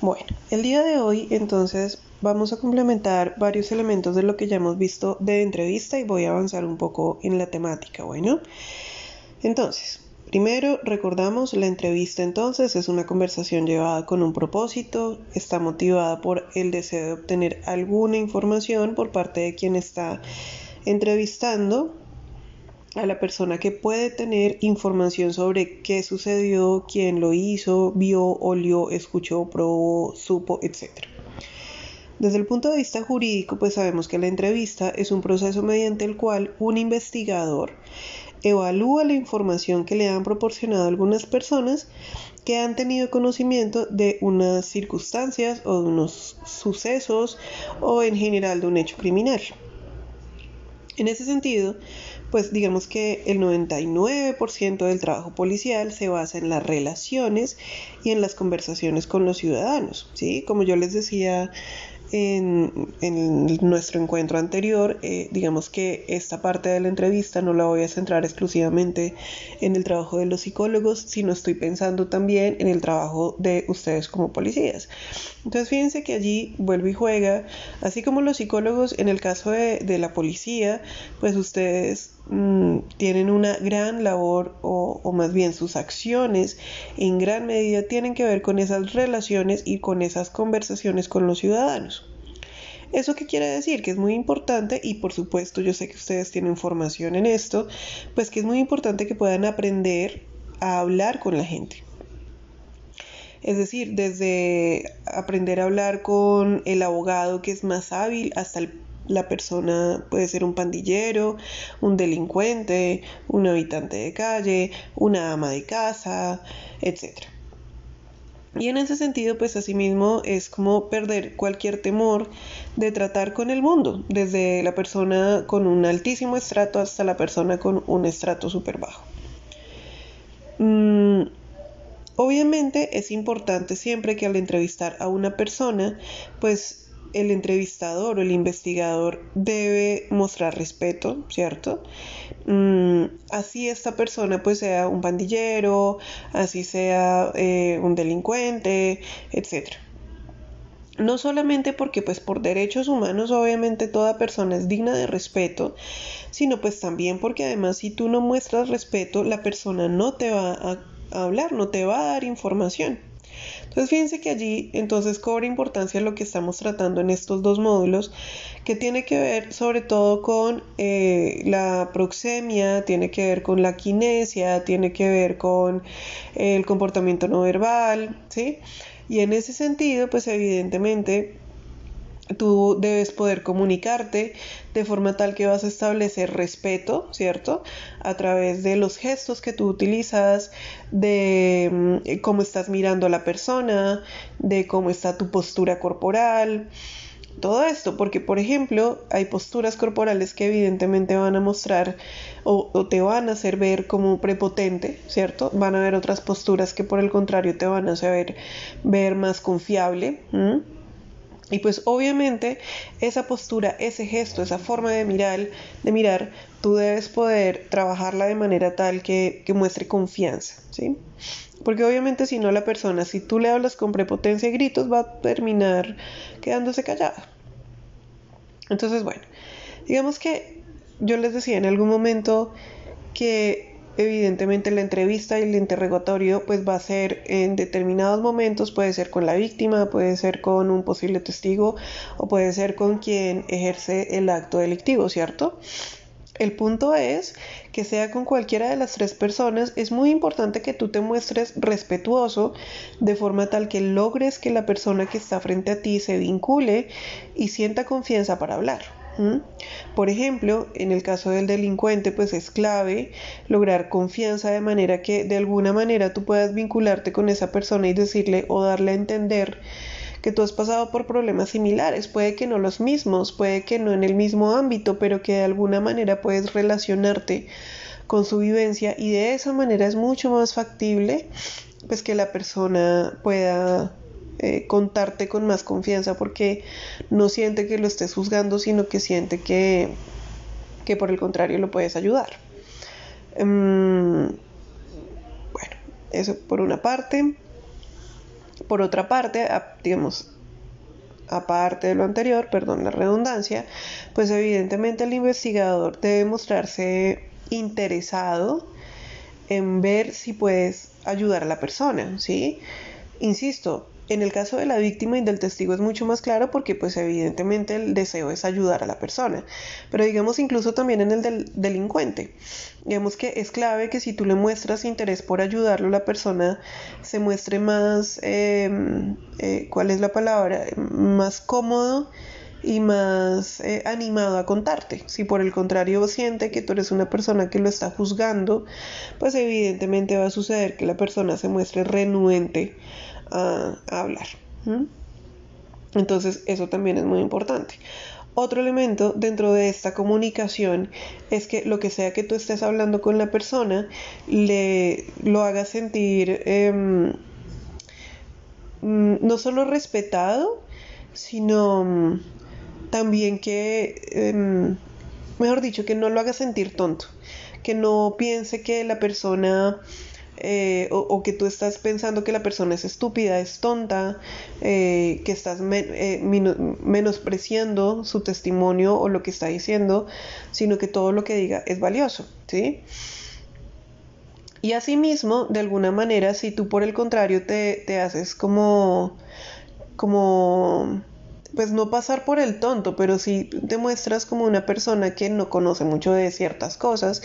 Bueno, el día de hoy entonces vamos a complementar varios elementos de lo que ya hemos visto de entrevista y voy a avanzar un poco en la temática, bueno. Entonces, primero recordamos la entrevista entonces es una conversación llevada con un propósito, está motivada por el deseo de obtener alguna información por parte de quien está entrevistando a la persona que puede tener información sobre qué sucedió, quién lo hizo, vio, olió, escuchó, probó, supo, etc. Desde el punto de vista jurídico, pues sabemos que la entrevista es un proceso mediante el cual un investigador evalúa la información que le han proporcionado algunas personas que han tenido conocimiento de unas circunstancias o de unos sucesos o en general de un hecho criminal. En ese sentido, pues digamos que el 99% del trabajo policial se basa en las relaciones y en las conversaciones con los ciudadanos, ¿sí? Como yo les decía en, nuestro encuentro anterior, eh, digamos que esta parte de la entrevista no la voy a centrar exclusivamente en el trabajo de los psicólogos, sino estoy pensando también en el trabajo de ustedes como policías. Entonces fíjense que allí vuelve y juega, así como los psicólogos en el caso de, la policía, pues ustedes mm, tienen una gran labor o, o más bien sus acciones en gran medida tienen que ver con esas relaciones y con esas conversaciones con los ciudadanos. ¿Eso qué quiere decir? Que es muy importante y por supuesto yo sé que ustedes tienen formación en esto, pues que es muy importante que puedan aprender a hablar con la gente. Es decir, desde aprender a hablar con el abogado que es más hábil hasta la persona puede ser un pandillero, un delincuente, un habitante de calle, una ama de casa, etc. Y en ese sentido, pues asimismo es como perder cualquier temor de tratar con el mundo, desde la persona con un altísimo estrato hasta la persona con un estrato súper bajo. Mm, obviamente es importante siempre que al entrevistar a una persona, pues el entrevistador o el investigador debe mostrar respeto, ¿cierto? Mm, así esta persona pues sea un pandillero, así sea eh, un delincuente, etc. No solamente porque pues por derechos humanos obviamente toda persona es digna de respeto, sino pues también porque además si tú no muestras respeto la persona no te va a hablar, no te va a dar información. Entonces fíjense que allí entonces cobra importancia lo que estamos tratando en estos dos módulos, que tiene que ver sobre todo con eh, la proxemia, tiene que ver con la kinesia, tiene que ver con el comportamiento no verbal, ¿sí? Y en ese sentido, pues evidentemente tú debes poder comunicarte de forma tal que vas a establecer respeto, ¿cierto? A través de los gestos que tú utilizas, de mm, cómo estás mirando a la persona, de cómo está tu postura corporal, todo esto, porque por ejemplo hay posturas corporales que evidentemente van a mostrar o, te van a hacer ver como prepotente, ¿cierto? Van a haber otras posturas que por el contrario te van a hacer ver más confiable. Y pues obviamente esa postura, ese gesto, esa forma de mirar, de mirar, tú debes poder trabajarla de manera tal que, que muestre confianza, ¿sí? Porque obviamente si no la persona, si tú le hablas con prepotencia y gritos, va a terminar quedándose callada. Entonces, bueno, digamos que yo les decía en algún momento que Evidentemente la entrevista y el interrogatorio pues va a ser en determinados momentos, puede ser con la víctima, puede ser con un posible testigo o puede ser con quien ejerce el acto delictivo, ¿cierto? El punto es que sea con cualquiera de las tres personas, es muy importante que tú te muestres respetuoso de forma tal que logres que la persona que está frente a ti se vincule y sienta confianza para hablar. Por ejemplo, en el caso del delincuente, pues es clave lograr confianza de manera que de alguna manera tú puedas vincularte con esa persona y decirle o darle a entender que tú has pasado por problemas similares, puede que no los mismos, puede que no en el mismo ámbito, pero que de alguna manera puedes relacionarte con su vivencia y de esa manera es mucho más factible pues que la persona pueda eh, contarte con más confianza porque no siente que lo estés juzgando, sino que siente que, que por el contrario lo puedes ayudar. Em, bueno, eso por una parte. Por otra parte, digamos, aparte de lo anterior, perdón la redundancia, pues evidentemente el investigador debe mostrarse interesado en ver si puedes ayudar a la persona, ¿sí? Insisto, en el caso de la víctima y del testigo es mucho más claro porque pues evidentemente el deseo es ayudar a la persona. Pero digamos incluso también en el del delincuente. Digamos que es clave que si tú le muestras interés por ayudarlo, la persona se muestre más, em, eh, ¿cuál es la palabra? Más cómodo y más eh, animado a contarte. Si por el contrario siente que tú eres una persona que lo está juzgando, pues evidentemente va a suceder que la persona se muestre renuente a, hablar. Entonces eso también es muy importante. Otro elemento dentro de esta comunicación es que lo que sea que tú estés hablando con la persona, le lo haga sentir em, mm, no solo respetado, sino mm, también que, em, mejor dicho, que no lo haga sentir tonto, que no piense que la persona eh, o, que tú estás pensando que la persona es estúpida, es tonta, eh, que estás eh, menospreciando su testimonio o lo que está diciendo, sino que todo lo que diga es valioso, ¿sí? Y asimismo, de alguna manera, si tú por el contrario te, te haces como, como pues no pasar por el tonto, pero si te muestras como una persona que no conoce mucho de ciertas cosas,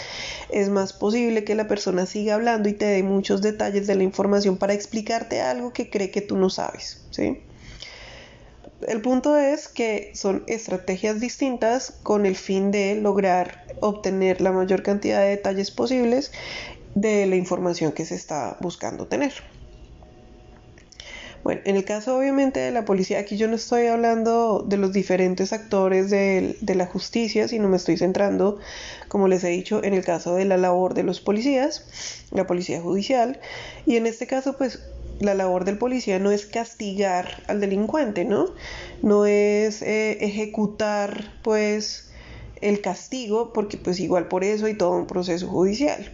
es más posible que la persona siga hablando y te dé muchos detalles de la información para explicarte algo que cree que tú no sabes, ¿sí? El punto es que son estrategias distintas con el fin de lograr obtener la mayor cantidad de detalles posibles de la información que se está buscando tener. Bueno, en el caso obviamente de la policía, aquí yo no estoy hablando de los diferentes actores de, la justicia, sino me estoy centrando, como les he dicho, en el caso de la labor de los policías, la policía judicial, y en este caso pues la labor del policía no es castigar al delincuente, ¿no? No es eh, ejecutar pues el castigo, porque pues igual por eso hay todo un proceso judicial,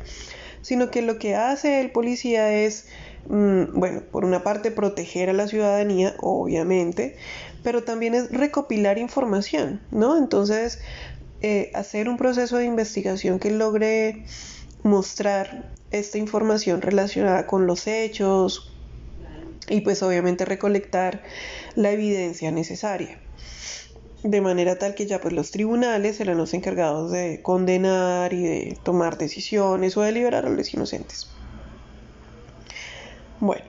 sino que lo que hace el policía es bueno, por una parte proteger a la ciudadanía, obviamente, pero también es recopilar información, ¿no? Entonces, eh, hacer un proceso de investigación que logre mostrar esta información relacionada con los hechos y pues obviamente recolectar la evidencia necesaria de manera tal que ya pues los tribunales serán los encargados de condenar y de tomar decisiones o de liberar a los inocentes. Bueno,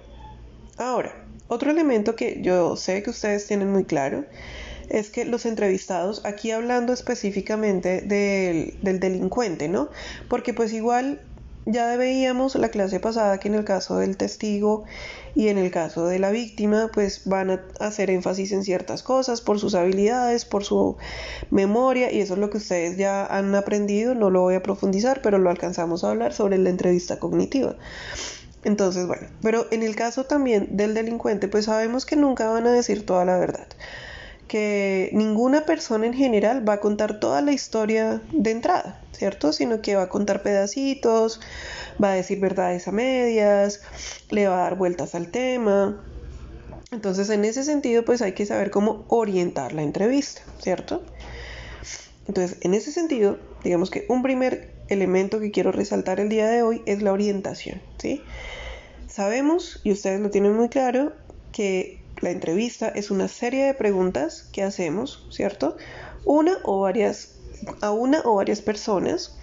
ahora, otro elemento que yo sé que ustedes tienen muy claro es que los entrevistados, aquí hablando específicamente del, delincuente, ¿no? Porque pues igual ya veíamos la clase pasada que en el caso del testigo y en el caso de la víctima, pues van a hacer énfasis en ciertas cosas por sus habilidades, por su memoria, y eso es lo que ustedes ya han aprendido, no lo voy a profundizar, pero lo alcanzamos a hablar sobre la entrevista cognitiva. Entonces, bueno, pero en el caso también del delincuente, pues sabemos que nunca van a decir toda la verdad. Que ninguna persona en general va a contar toda la historia de entrada, ¿cierto? Sino que va a contar pedacitos, va a decir verdades a medias, le va a dar vueltas al tema. Entonces, en ese sentido, pues hay que saber cómo orientar la entrevista, ¿cierto? Entonces, en ese sentido, digamos que un primer elemento que quiero resaltar el día de hoy es la orientación, ¿sí? Sabemos, y ustedes lo tienen muy claro, que la entrevista es una serie de preguntas que hacemos, ¿cierto? Una o varias, a una o varias personas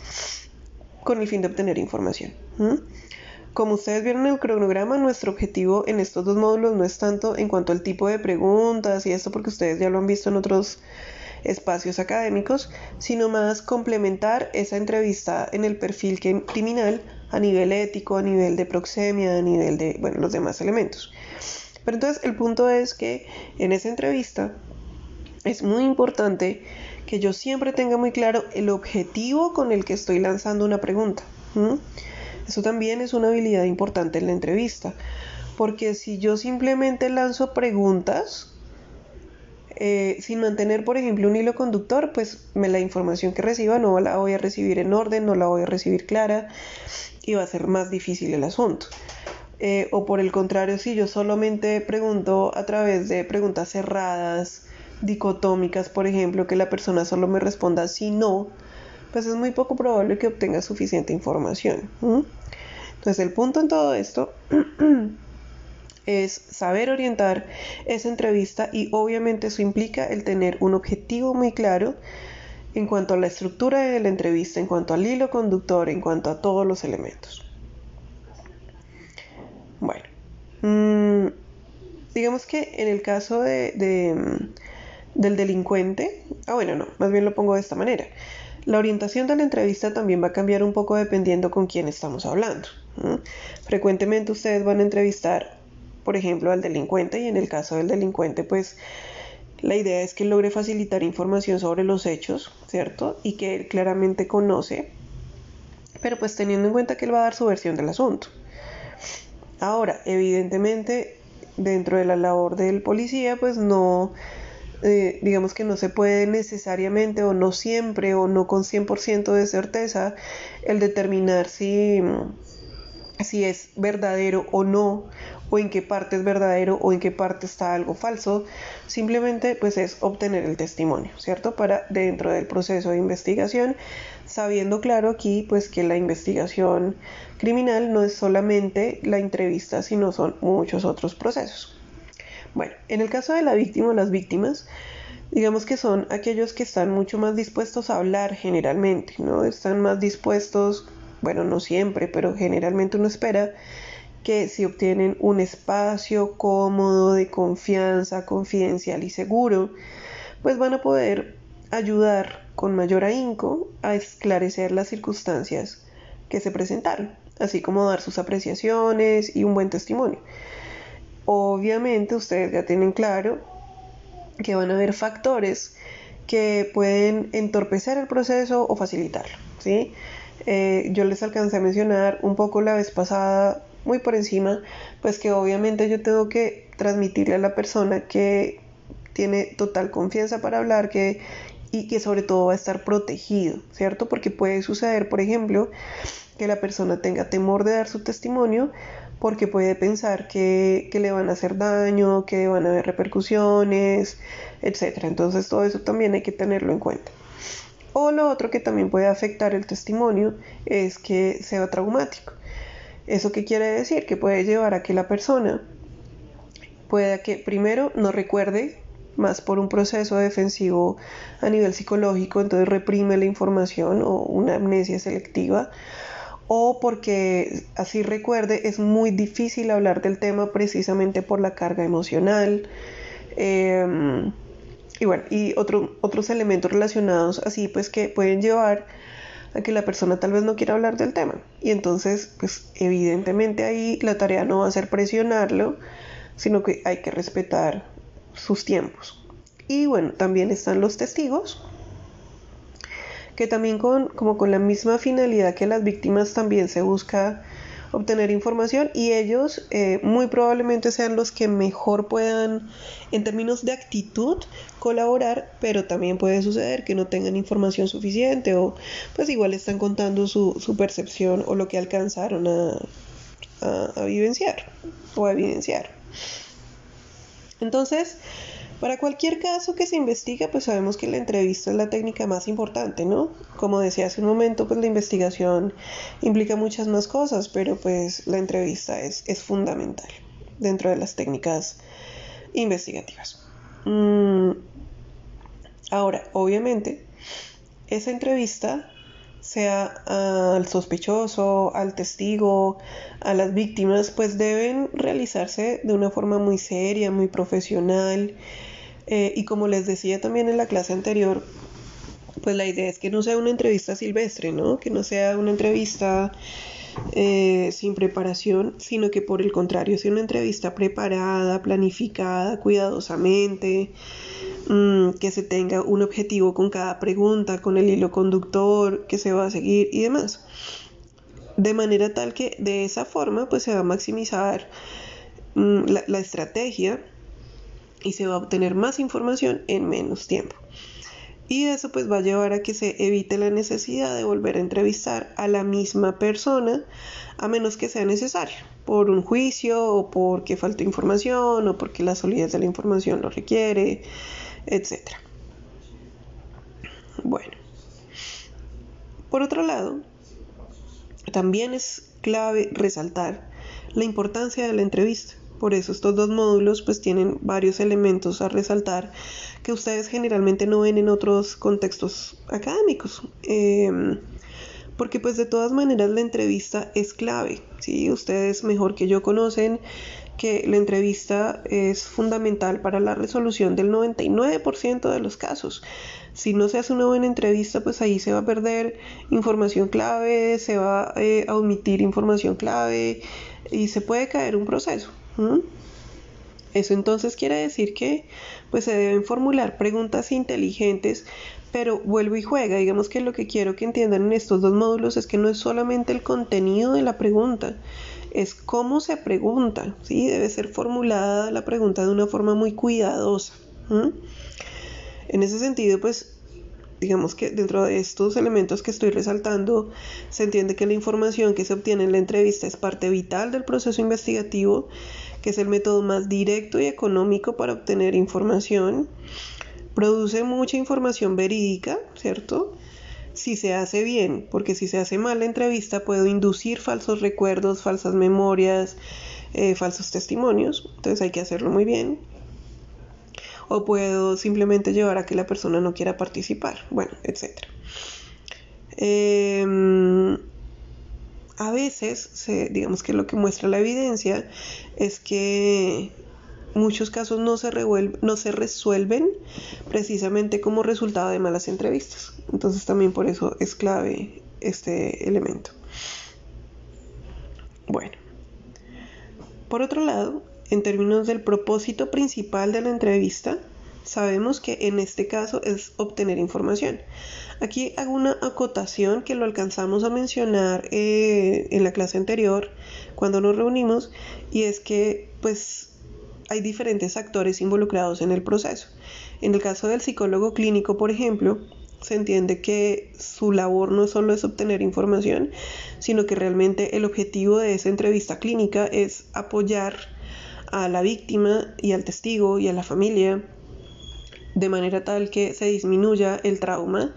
con el fin de obtener información. Como ustedes vieron en el cronograma, nuestro objetivo en estos dos módulos no es tanto en cuanto al tipo de preguntas y esto porque ustedes ya lo han visto en otros espacios académicos, sino más complementar esa entrevista en el perfil criminal a nivel ético, a nivel de proxemia, a nivel de, bueno, los demás elementos. Pero entonces el punto es que en esa entrevista es muy importante que yo siempre tenga muy claro el objetivo con el que estoy lanzando una pregunta. Eso también es una habilidad importante en la entrevista, porque si yo simplemente lanzo preguntas eh, sin mantener, por ejemplo, un hilo conductor, pues me, la información que reciba no la voy a recibir en orden, no la voy a recibir clara y va a ser más difícil el asunto. Eh, o por el contrario, si yo solamente pregunto a través de preguntas cerradas, dicotómicas, por ejemplo, que la persona solo me responda sí, no, pues es muy poco probable que obtenga suficiente información. Entonces el punto en todo esto es saber orientar esa entrevista y obviamente eso implica el tener un objetivo muy claro en cuanto a la estructura de la entrevista, en cuanto al hilo conductor, en cuanto a todos los elementos. Bueno, mm, digamos que en el caso de, mm, del delincuente, ah bueno, no, más bien lo pongo de esta manera. La orientación de la entrevista también va a cambiar un poco dependiendo con quién estamos hablando. Frecuentemente ustedes van a entrevistar, por ejemplo, al delincuente y en el caso del delincuente, pues la idea es que logre facilitar información sobre los hechos, ¿cierto? Y que él claramente conoce, pero pues teniendo en cuenta que él va a dar su versión del asunto. Ahora, evidentemente, dentro de la labor del policía, pues no, eh, digamos que no se puede necesariamente o no siempre o no con 100% de certeza el determinar si, si es verdadero o no o en qué parte es verdadero o en qué parte está algo falso, simplemente pues es obtener el testimonio, ¿cierto? Para dentro del proceso de investigación, sabiendo claro aquí pues que la investigación criminal no es solamente la entrevista, sino son muchos otros procesos. Bueno, en el caso de la víctima o las víctimas, digamos que son aquellos que están mucho más dispuestos a hablar generalmente, ¿no? Están más dispuestos, bueno, no siempre, pero generalmente uno espera que si obtienen un espacio cómodo, de confianza, confidencial y seguro, pues van a poder ayudar con mayor ahínco a esclarecer las circunstancias que se presentaron, así como dar sus apreciaciones y un buen testimonio. Obviamente ustedes ya tienen claro que van a haber factores que pueden entorpecer el proceso o facilitarlo. ¿sí? Eh, yo les alcancé a mencionar un poco la vez pasada muy por encima, pues que obviamente yo tengo que transmitirle a la persona que tiene total confianza para hablar que, y que sobre todo va a estar protegido, ¿cierto? Porque puede suceder, por ejemplo, que la persona tenga temor de dar su testimonio porque puede pensar que, que le van a hacer daño, que van a haber repercusiones, etc. Entonces todo eso también hay que tenerlo en cuenta. O lo otro que también puede afectar el testimonio es que sea traumático. ¿Eso qué quiere decir? Que puede llevar a que la persona pueda que primero no recuerde más por un proceso defensivo a nivel psicológico, entonces reprime la información o una amnesia selectiva, o porque así recuerde es muy difícil hablar del tema precisamente por la carga emocional. Em, y bueno, y otros elementos relacionados así pues que pueden llevar a que la persona tal vez no quiera hablar del tema. Y entonces, pues evidentemente ahí la tarea no va a ser presionarlo, sino que hay que respetar sus tiempos. Y bueno, también están los testigos, que también con, como con la misma finalidad que las víctimas también se busca obtener información y ellos eh, muy probablemente sean los que mejor puedan en términos de actitud colaborar, pero también puede suceder que no tengan información suficiente o pues igual están contando su, su percepción o lo que alcanzaron a, a vivenciar o a evidenciar. Entonces, para cualquier caso que se investiga, pues sabemos que la entrevista es la técnica más importante, ¿no? Como decía hace un momento, pues la investigación implica muchas más cosas, pero pues la entrevista es, fundamental dentro de las técnicas investigativas. Mm, ahora, obviamente, esa entrevista sea al sospechoso, al testigo, a las víctimas, pues deben realizarse de una forma muy seria, muy profesional eh, y como les decía también en la clase anterior, pues la idea es que no sea una entrevista silvestre, ¿no? Que no sea una entrevista eh, sin preparación, sino que por el contrario sea una entrevista preparada, planificada, cuidadosamente, mm, que se tenga un objetivo con cada pregunta, con el hilo conductor que se va a seguir y demás. De manera tal que de esa forma pues se va a maximizar mm, la estrategia y se va a obtener más información en menos tiempo. Y eso pues va a llevar a que se evite la necesidad de volver a entrevistar a la misma persona a menos que sea necesario, por un juicio o porque falte información o porque la solidez de la información lo requiere, etc. Bueno, por otro lado, también es clave resaltar la importancia de la entrevista. Por eso estos dos módulos pues tienen varios elementos a resaltar que ustedes generalmente no ven en otros contextos académicos. Em, porque pues de todas maneras la entrevista es clave, ¿sí? Ustedes mejor que yo conocen que la entrevista es fundamental para la resolución del 99% de los casos. Si no se hace una buena entrevista, pues ahí se va a perder información clave, se va eh, a omitir información clave y se puede caer un proceso. Eso entonces quiere decir que pues se deben formular preguntas inteligentes, pero vuelvo y juega. Digamos que lo que quiero que entiendan en estos dos módulos es que no es solamente el contenido de la pregunta, es cómo se pregunta, ¿sí? Debe ser formulada la pregunta de una forma muy cuidadosa. En ese sentido, pues digamos que dentro de estos elementos que estoy resaltando, se entiende que la información que se obtiene en la entrevista es parte vital del proceso investigativo, que es el método más directo y económico para obtener información. Produce mucha información verídica, ¿cierto? Si se hace bien, porque si se hace mal la entrevista puede inducir falsos recuerdos, falsas memorias, eh, falsos testimonios, entonces hay que hacerlo muy bien o puedo simplemente llevar a que la persona no quiera participar, bueno, etc. Em, a veces, digamos que lo que muestra la evidencia es que muchos casos no se, no se resuelven precisamente como resultado de malas entrevistas. Entonces también por eso es clave este elemento. Bueno, por otro lado, en términos del propósito principal de la entrevista, sabemos que en este caso es obtener información. Aquí hago una acotación que lo alcanzamos a mencionar eh, en la clase anterior cuando nos reunimos y es que pues hay diferentes actores involucrados en el proceso. En el caso del psicólogo clínico, por ejemplo, se entiende que su labor no solo es obtener información, sino que realmente el objetivo de esa entrevista clínica es apoyar a la víctima y al testigo y a la familia de manera tal que se disminuya el trauma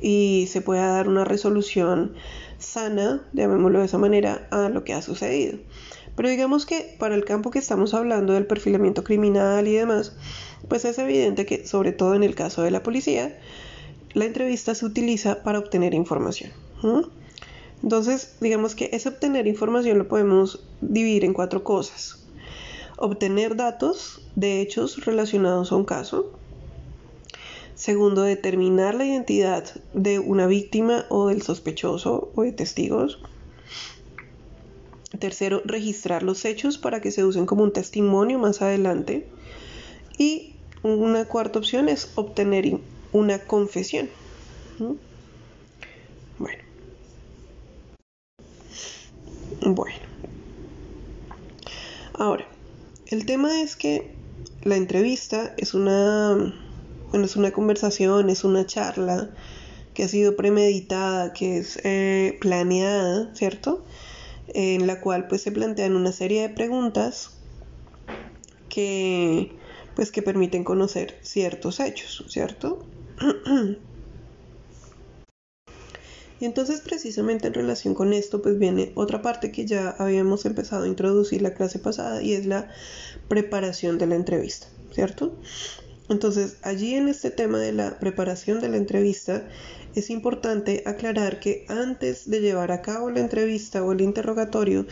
y se pueda dar una resolución sana, llamémoslo de esa manera, a lo que ha sucedido. Pero digamos que para el campo que estamos hablando del perfilamiento criminal y demás, pues es evidente que, sobre todo en el caso de la policía, la entrevista se utiliza para obtener información. Entonces, digamos que ese obtener información lo podemos dividir en cuatro cosas obtener datos de hechos relacionados a un caso. Segundo, determinar la identidad de una víctima o del sospechoso o de testigos. Tercero, registrar los hechos para que se usen como un testimonio más adelante. Y una cuarta opción es obtener una confesión. Bueno. Bueno. Ahora, el tema es que la entrevista es una, bueno, es una conversación, es una charla que ha sido premeditada, que es eh, planeada, ¿cierto? En la cual pues se plantean una serie de preguntas que pues que permiten conocer ciertos hechos, ¿cierto? Y entonces precisamente en relación con esto pues viene otra parte que ya habíamos empezado a introducir la clase pasada y es la preparación de la entrevista, ¿cierto? Entonces allí en este tema de la preparación de la entrevista es importante aclarar que antes de llevar a cabo la entrevista o el interrogatorio,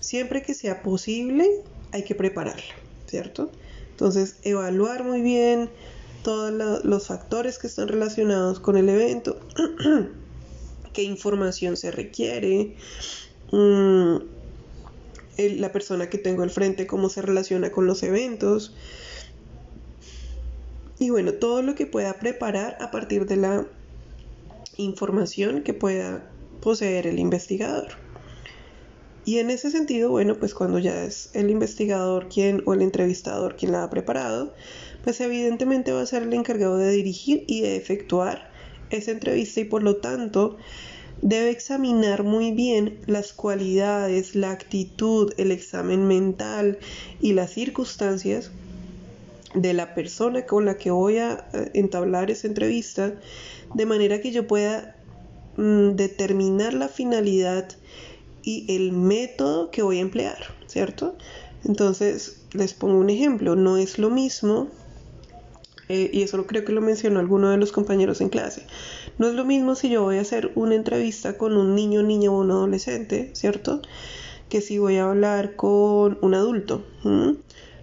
siempre que sea posible hay que prepararla, ¿cierto? Entonces evaluar muy bien todos los factores que están relacionados con el evento. qué información se requiere, mm, la persona que tengo al frente, cómo se relaciona con los eventos. Y bueno, todo lo que pueda preparar a partir de la información que pueda poseer el investigador. Y en ese sentido, bueno, pues cuando ya es el investigador quien o el entrevistador quien la ha preparado, pues evidentemente va a ser el encargado de dirigir y de efectuar esa entrevista y por lo tanto debe examinar muy bien las cualidades, la actitud, el examen mental y las circunstancias de la persona con la que voy a eh, entablar esa entrevista, de manera que yo pueda mm, determinar la finalidad y el método que voy a emplear, ¿cierto? Entonces, les pongo un ejemplo, no es lo mismo, eh, y eso creo que lo mencionó alguno de los compañeros en clase, no es lo mismo si yo voy a hacer una entrevista con un niño, niña o un adolescente, ¿cierto? Que si voy a hablar con un adulto.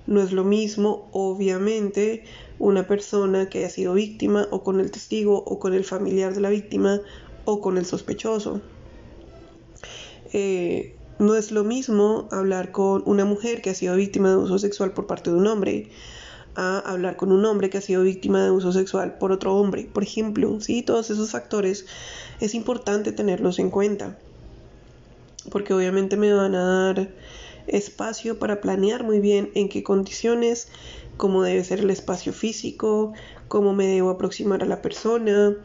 No es lo mismo, obviamente, una persona que haya sido víctima o con el testigo o con el familiar de la víctima o con el sospechoso. Eh, no es lo mismo hablar con una mujer que ha sido víctima de abuso sexual por parte de un hombre a hablar con un hombre que ha sido víctima de abuso sexual por otro hombre, por ejemplo, ¿sí? Todos esos factores es importante tenerlos en cuenta, porque obviamente me van a dar espacio para planear muy bien en qué condiciones, cómo debe ser el espacio físico, cómo me debo aproximar a la persona,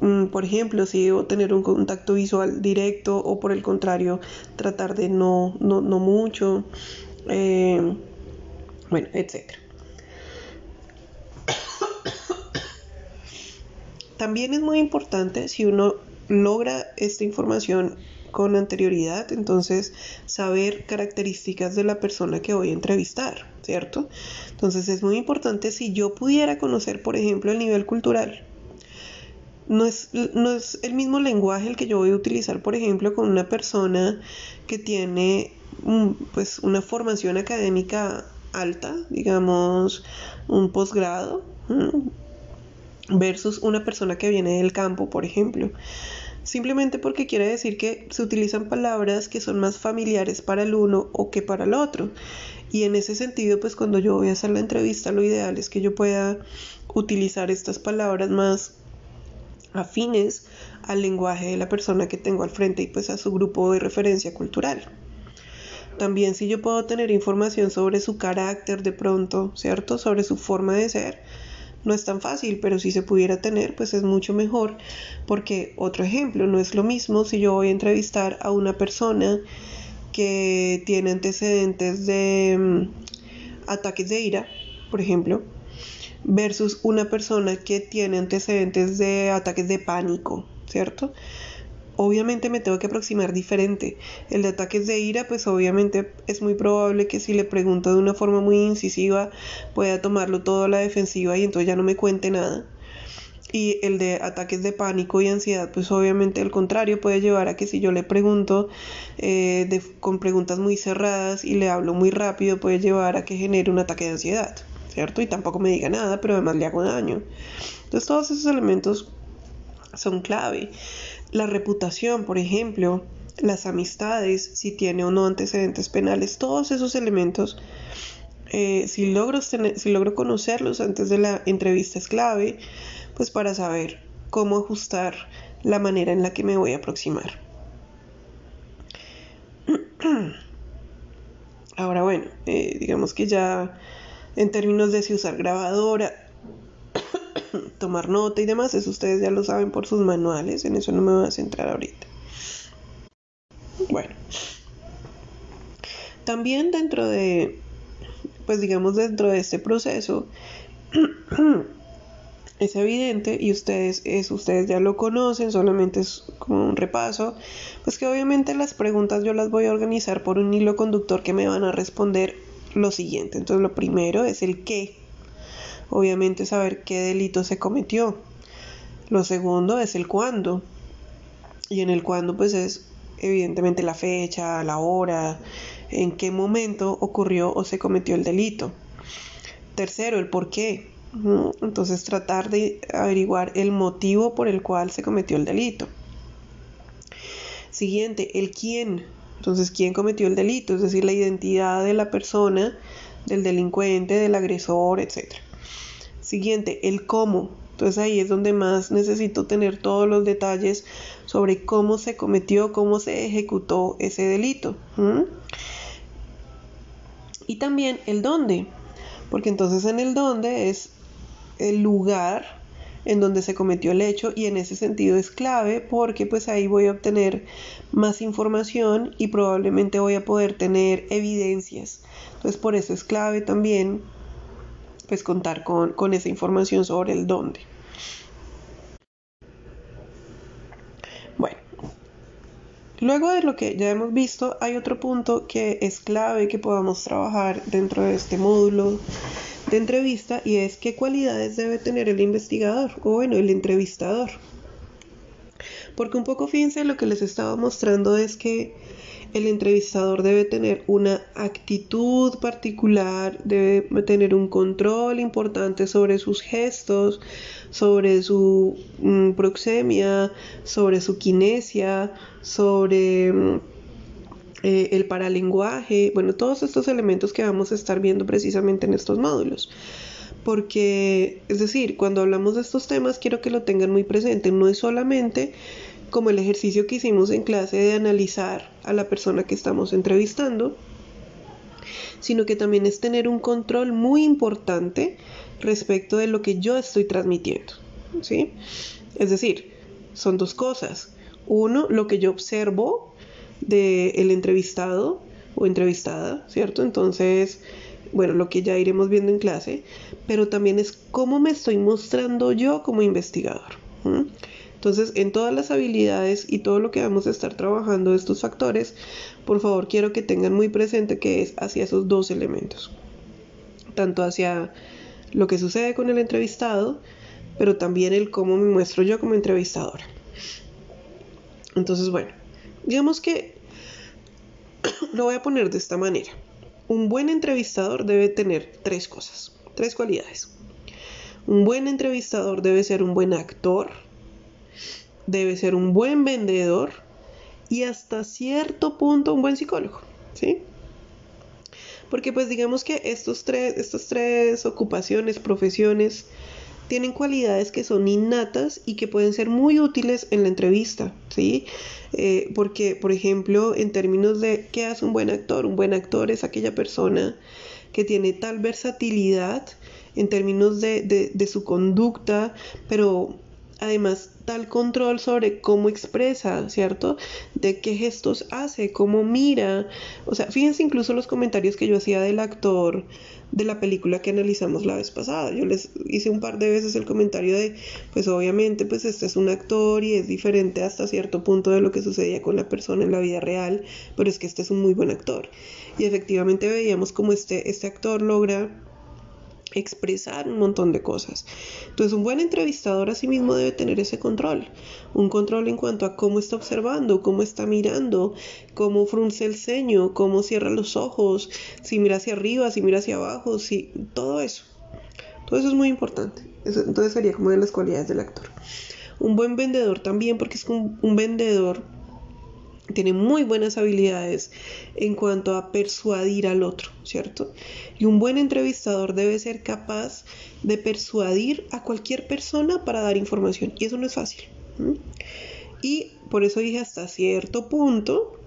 mm, por ejemplo, si debo tener un contacto visual directo o por el contrario, tratar de no, no, no mucho, eh, bueno, etcétera. También es muy importante si uno logra esta información con anterioridad, entonces saber características de la persona que voy a entrevistar, ¿cierto? Entonces es muy importante si yo pudiera conocer, por ejemplo, el nivel cultural. No es, no es el mismo lenguaje el que yo voy a utilizar, por ejemplo, con una persona que tiene pues una formación académica alta, digamos un posgrado, versus una persona que viene del campo, por ejemplo. Simplemente porque quiere decir que se utilizan palabras que son más familiares para el uno o que para el otro. Y en ese sentido, pues cuando yo voy a hacer la entrevista, lo ideal es que yo pueda utilizar estas palabras más afines al lenguaje de la persona que tengo al frente y pues a su grupo de referencia cultural. También si yo puedo tener información sobre su carácter de pronto, ¿cierto? Sobre su forma de ser, no es tan fácil, pero si se pudiera tener, pues es mucho mejor, porque otro ejemplo, no es lo mismo si yo voy a entrevistar a una persona que tiene antecedentes de mm, ataques de ira, por ejemplo, versus una persona que tiene antecedentes de ataques de pánico, ¿cierto? Obviamente me tengo que aproximar diferente. El de ataques de ira, pues obviamente es muy probable que si le pregunto de una forma muy incisiva pueda tomarlo todo a la defensiva y entonces ya no me cuente nada. Y el de ataques de pánico y ansiedad, pues obviamente al contrario puede llevar a que si yo le pregunto eh, con preguntas muy cerradas y le hablo muy rápido, puede llevar a que genere un ataque de ansiedad, ¿cierto? Y tampoco me diga nada, pero además le hago daño. Entonces todos esos elementos son clave. La reputación, por ejemplo, las amistades, si tiene o no antecedentes penales, todos esos elementos, eh, si, logro conocerlos antes de la entrevista es clave, pues para saber cómo ajustar la manera en la que me voy a aproximar. Ahora bueno, eh, digamos que ya en términos de si usar grabadora, tomar nota y demás, eso ustedes ya lo saben por sus manuales, en eso no me voy a centrar ahorita. Bueno, también dentro de, pues digamos dentro de este proceso, es evidente y ustedes, es, ustedes ya lo conocen, solamente es como un repaso, pues que obviamente las preguntas yo las voy a organizar por un hilo conductor que me van a responder lo siguiente. Entonces lo primero es el qué, obviamente saber qué delito se cometió. Lo segundo es el cuándo. Y en el cuándo pues es evidentemente la fecha, la hora, en qué momento ocurrió o se cometió el delito. Tercero, el por qué. Entonces tratar de averiguar el motivo por el cual se cometió el delito. Siguiente, el quién. Entonces, ¿quién cometió el delito? Es decir, la identidad de la persona, del delincuente, del agresor, etcétera. Siguiente, el cómo. Entonces ahí es donde más necesito tener todos los detalles sobre cómo se cometió, cómo se ejecutó ese delito. Y también el dónde, porque entonces en el dónde es el lugar en donde se cometió el hecho y en ese sentido es clave porque pues ahí voy a obtener más información y probablemente voy a poder tener evidencias. Entonces por eso es clave también pues contar con, con esa información sobre el dónde. Bueno, luego de lo que ya hemos visto, hay otro punto que es clave que podamos trabajar dentro de este módulo de entrevista y es qué cualidades debe tener el investigador o bueno, el entrevistador. Porque un poco fíjense lo que les estaba mostrando es que el entrevistador debe tener una actitud particular, debe tener un control importante sobre sus gestos, sobre su mm, proxemia, sobre su kinesia, sobre mm, eh, el paralenguaje, bueno, todos estos elementos que vamos a estar viendo precisamente en estos módulos. Porque, es decir, cuando hablamos de estos temas, quiero que lo tengan muy presente. No es solamente como el ejercicio que hicimos en clase de analizar a la persona que estamos entrevistando, sino que también es tener un control muy importante respecto de lo que yo estoy transmitiendo. ¿sí? Es decir, son dos cosas. Uno, lo que yo observo del entrevistado o entrevistada, ¿cierto? Entonces, bueno, lo que ya iremos viendo en clase, pero también es cómo me estoy mostrando yo como investigador. Entonces, en todas las habilidades y todo lo que vamos a estar trabajando estos factores, por favor quiero que tengan muy presente que es hacia esos dos elementos. Tanto hacia lo que sucede con el entrevistado, pero también el cómo me muestro yo como entrevistadora. Entonces, bueno, digamos que lo voy a poner de esta manera. Un buen entrevistador debe tener tres cosas, tres cualidades. Un buen entrevistador debe ser un buen actor, debe ser un buen vendedor y hasta cierto punto un buen psicólogo, ¿sí? Porque pues digamos que estos tres, estas tres ocupaciones, profesiones, tienen cualidades que son innatas y que pueden ser muy útiles en la entrevista, ¿sí? Eh, porque, por ejemplo, en términos de qué hace un buen actor, un buen actor es aquella persona que tiene tal versatilidad en términos de, de su conducta, pero además tal control sobre cómo expresa, ¿cierto? De qué gestos hace, cómo mira. O sea, fíjense incluso los comentarios que yo hacía del actor de la película que analizamos la vez pasada. Yo les hice un par de veces el comentario de, pues obviamente, pues este es un actor y es diferente hasta cierto punto de lo que sucedía con la persona en la vida real, pero es que este es un muy buen actor. Y efectivamente veíamos como este, este actor logra expresar un montón de cosas. Entonces un buen entrevistador asimismo debe tener ese control, un control en cuanto a cómo está observando, cómo está mirando, cómo frunce el ceño, cómo cierra los ojos, si mira hacia arriba, si mira hacia abajo, si todo eso. Todo eso es muy importante. entonces sería como de las cualidades del actor. Un buen vendedor también, porque es un vendedor tiene muy buenas habilidades en cuanto a persuadir al otro, ¿cierto? Y un buen entrevistador debe ser capaz de persuadir a cualquier persona para dar información. Y eso no es fácil. Y por eso dije hasta cierto punto,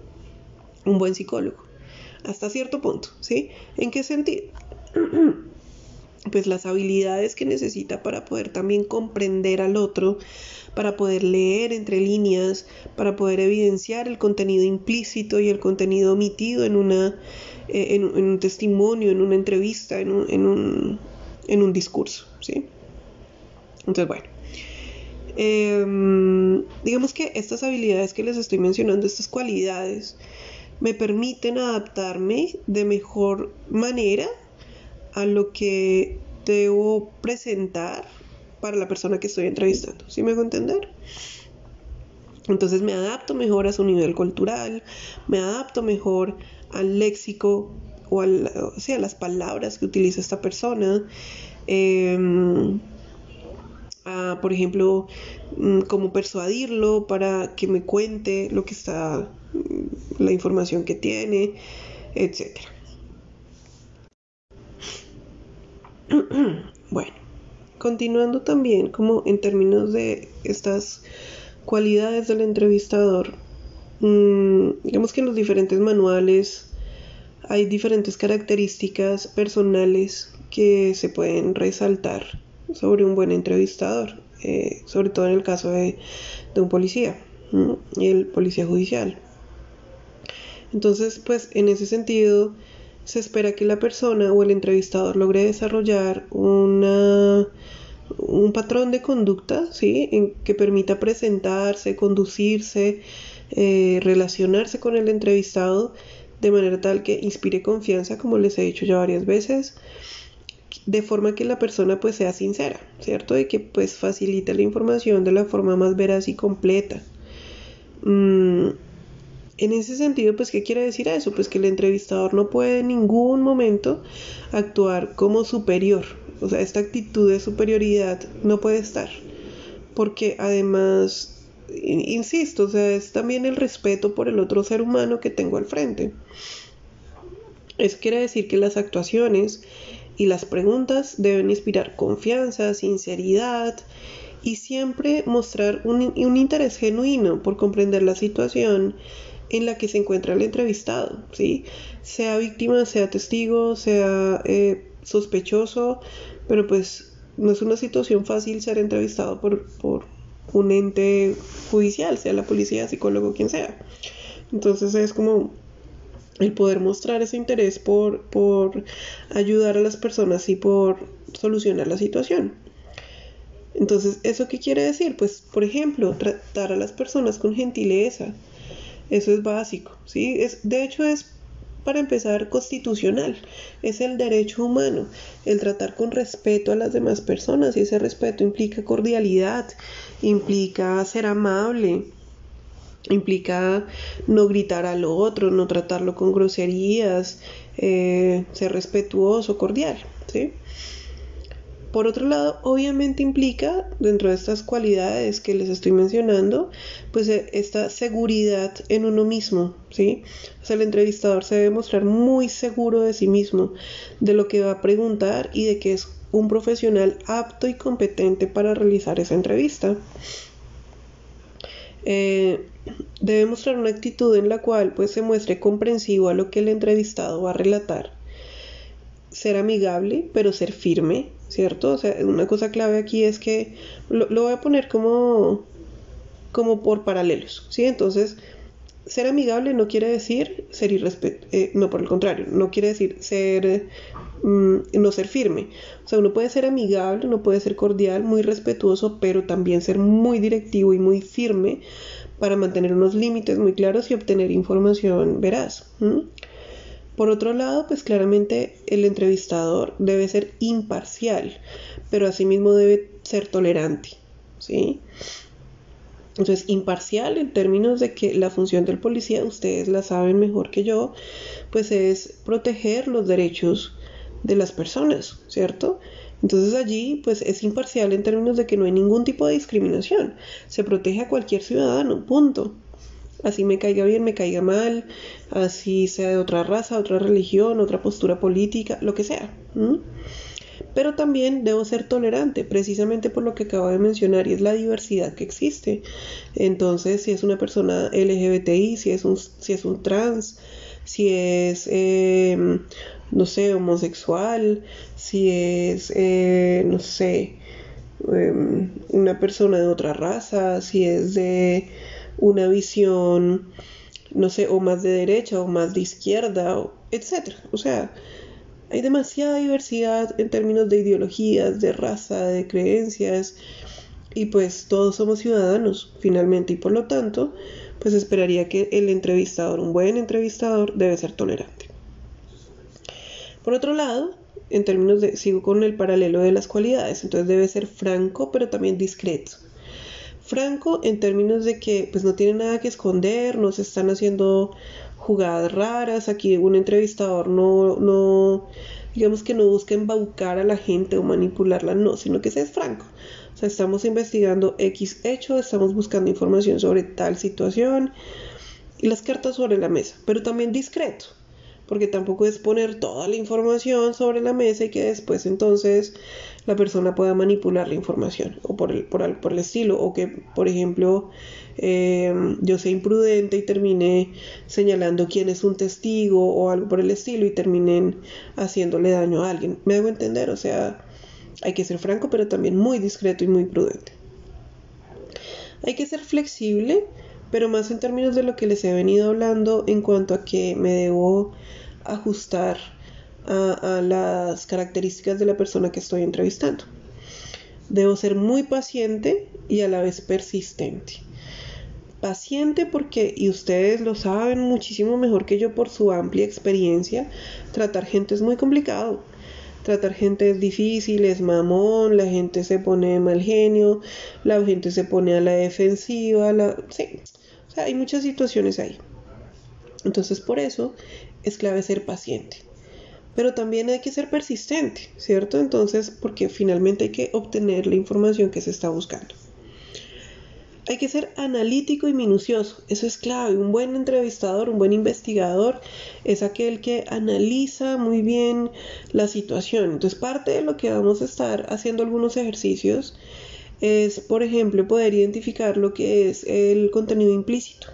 un buen psicólogo. Hasta cierto punto, ¿sí? ¿En qué sentido? pues las habilidades que necesita para poder también comprender al otro, para poder leer entre líneas, para poder evidenciar el contenido implícito y el contenido omitido en, una, eh, en, un testimonio, en una entrevista, en un, en un, discurso. ¿sí? Entonces, bueno. Em, digamos que estas habilidades que les estoy mencionando, estas cualidades, me permiten adaptarme de mejor manera a lo que debo presentar para la persona que estoy entrevistando. ¿Sí me hago entender? Entonces me adapto mejor a su nivel cultural, me adapto mejor al léxico o, a las palabras que utiliza esta persona. Em, a, por ejemplo, mm, cómo persuadirlo para que me cuente lo que está, mm, la información que tiene, etc. bueno. Continuando también como en términos de estas cualidades del entrevistador. Mm, digamos que en los diferentes manuales hay diferentes características personales que se pueden resaltar sobre un buen entrevistador, eh, sobre todo en el caso de, un policía y el policía judicial. Entonces, pues en ese sentido, se espera que la persona o el entrevistador logre desarrollar una, un patrón de conducta, ¿sí? Que permita presentarse, conducirse, eh, relacionarse con el entrevistado de manera tal que inspire confianza, como les he dicho ya varias veces, de forma que la persona pues sea sincera, ¿cierto? Y que pues facilite la información de la forma más veraz y completa. Mm, en ese sentido, pues, ¿qué quiere decir eso? Pues que el entrevistador no puede en ningún momento actuar como superior. O sea, esta actitud de superioridad no puede estar. Porque además, insisto, o sea, es también el respeto por el otro ser humano que tengo al frente. Eso quiere decir que las actuaciones y las preguntas deben inspirar confianza, sinceridad y siempre mostrar un, un interés genuino por comprender la situación en la que se encuentra el entrevistado, ¿sí? Sea víctima, sea testigo, sea eh, sospechoso, pero pues no es una situación fácil ser entrevistado por, por un ente judicial, sea la policía, psicólogo, quien sea. Entonces es como el poder mostrar ese interés por, por ayudar a las personas y por solucionar la situación. Entonces, ¿eso qué quiere decir? Pues, por ejemplo, tratar a las personas con gentileza, eso es básico, ¿sí? Es, de hecho es para empezar constitucional, es el derecho humano, el tratar con respeto a las demás personas y ese respeto implica cordialidad, implica ser amable, implica no gritar al otro, no tratarlo con groserías, eh, ser respetuoso, cordial, ¿sí? Por otro lado, obviamente implica, dentro de estas cualidades que les estoy mencionando, pues eh, esta seguridad en uno mismo, ¿sí? El entrevistador se debe mostrar muy seguro de sí mismo, de lo que va a preguntar y de que es un profesional apto y competente para realizar esa entrevista. Eh, debe mostrar una actitud en la cual pues se muestre comprensivo a lo que el entrevistado va a relatar. Ser amigable, pero ser firme, ¿cierto? O sea, una cosa clave aquí es que lo, voy a poner como, como por paralelos, ¿sí? Entonces, ser amigable no quiere decir ser irrespetuoso, eh, no, por el contrario, no quiere decir ser, mm, no ser firme. O sea, uno puede ser amigable, uno puede ser cordial, muy respetuoso, pero también ser muy directivo y muy firme para mantener unos límites muy claros y obtener información veraz. Por otro lado, pues claramente el entrevistador debe ser imparcial, pero asimismo debe ser tolerante, ¿sí? Entonces, imparcial en términos de que la función del policía, ustedes la saben mejor que yo, pues es proteger los derechos de las personas, ¿cierto? Entonces allí pues es imparcial en términos de que no hay ningún tipo de discriminación, se protege a cualquier ciudadano, punto así me caiga bien, me caiga mal, así sea de otra raza, otra religión, otra postura política, lo que sea. Pero también debo ser tolerante, precisamente por lo que acabo de mencionar, y es la diversidad que existe. Entonces, si es una persona LGBTI, si es un, si es un trans, si es, em, no sé, homosexual, si es, eh, no sé, em, una persona de otra raza, si es de una visión, no sé, o más de derecha o más de izquierda, etc. O sea, hay demasiada diversidad en términos de ideologías, de raza, de creencias, y pues todos somos ciudadanos finalmente, y por lo tanto, pues esperaría que el entrevistador, un buen entrevistador, debe ser tolerante. Por otro lado, en términos de, sigo con el paralelo de las cualidades, entonces debe ser franco, pero también discreto. Franco en términos de que pues no tiene nada que esconder, no se están haciendo jugadas raras, aquí un entrevistador no, no, digamos que no busca embaucar a la gente o manipularla, no, sino que se es franco. O sea, estamos investigando X hecho, estamos buscando información sobre tal situación y las cartas sobre la mesa, pero también discreto. porque tampoco es poner toda la información sobre la mesa y que después entonces la persona pueda manipular la información o por el, por por el estilo o que por ejemplo em, yo sea imprudente y termine señalando quién es un testigo o algo por el estilo y terminen haciéndole daño a alguien. Me debo entender, o sea, hay que ser franco pero también muy discreto y muy prudente. Hay que ser flexible, pero más en términos de lo que les he venido hablando en cuanto a que me debo ajustar a, las características de la persona que estoy entrevistando. Debo ser muy paciente y a la vez persistente. Paciente porque, y ustedes lo saben muchísimo mejor que yo por su amplia experiencia, tratar gente es muy complicado. Tratar gente es difícil, es mamón, la gente se pone mal genio, la gente se pone a la defensiva, la... sí, o sea, hay muchas situaciones ahí. Entonces por eso es clave ser paciente pero también hay que ser persistente, ¿cierto? Entonces, porque finalmente hay que obtener la información que se está buscando. Hay que ser analítico y minucioso, eso es clave. Un buen entrevistador, un buen investigador es aquel que analiza muy bien la situación. Entonces, parte de lo que vamos a estar haciendo algunos ejercicios es, por ejemplo, poder identificar lo que es el contenido implícito,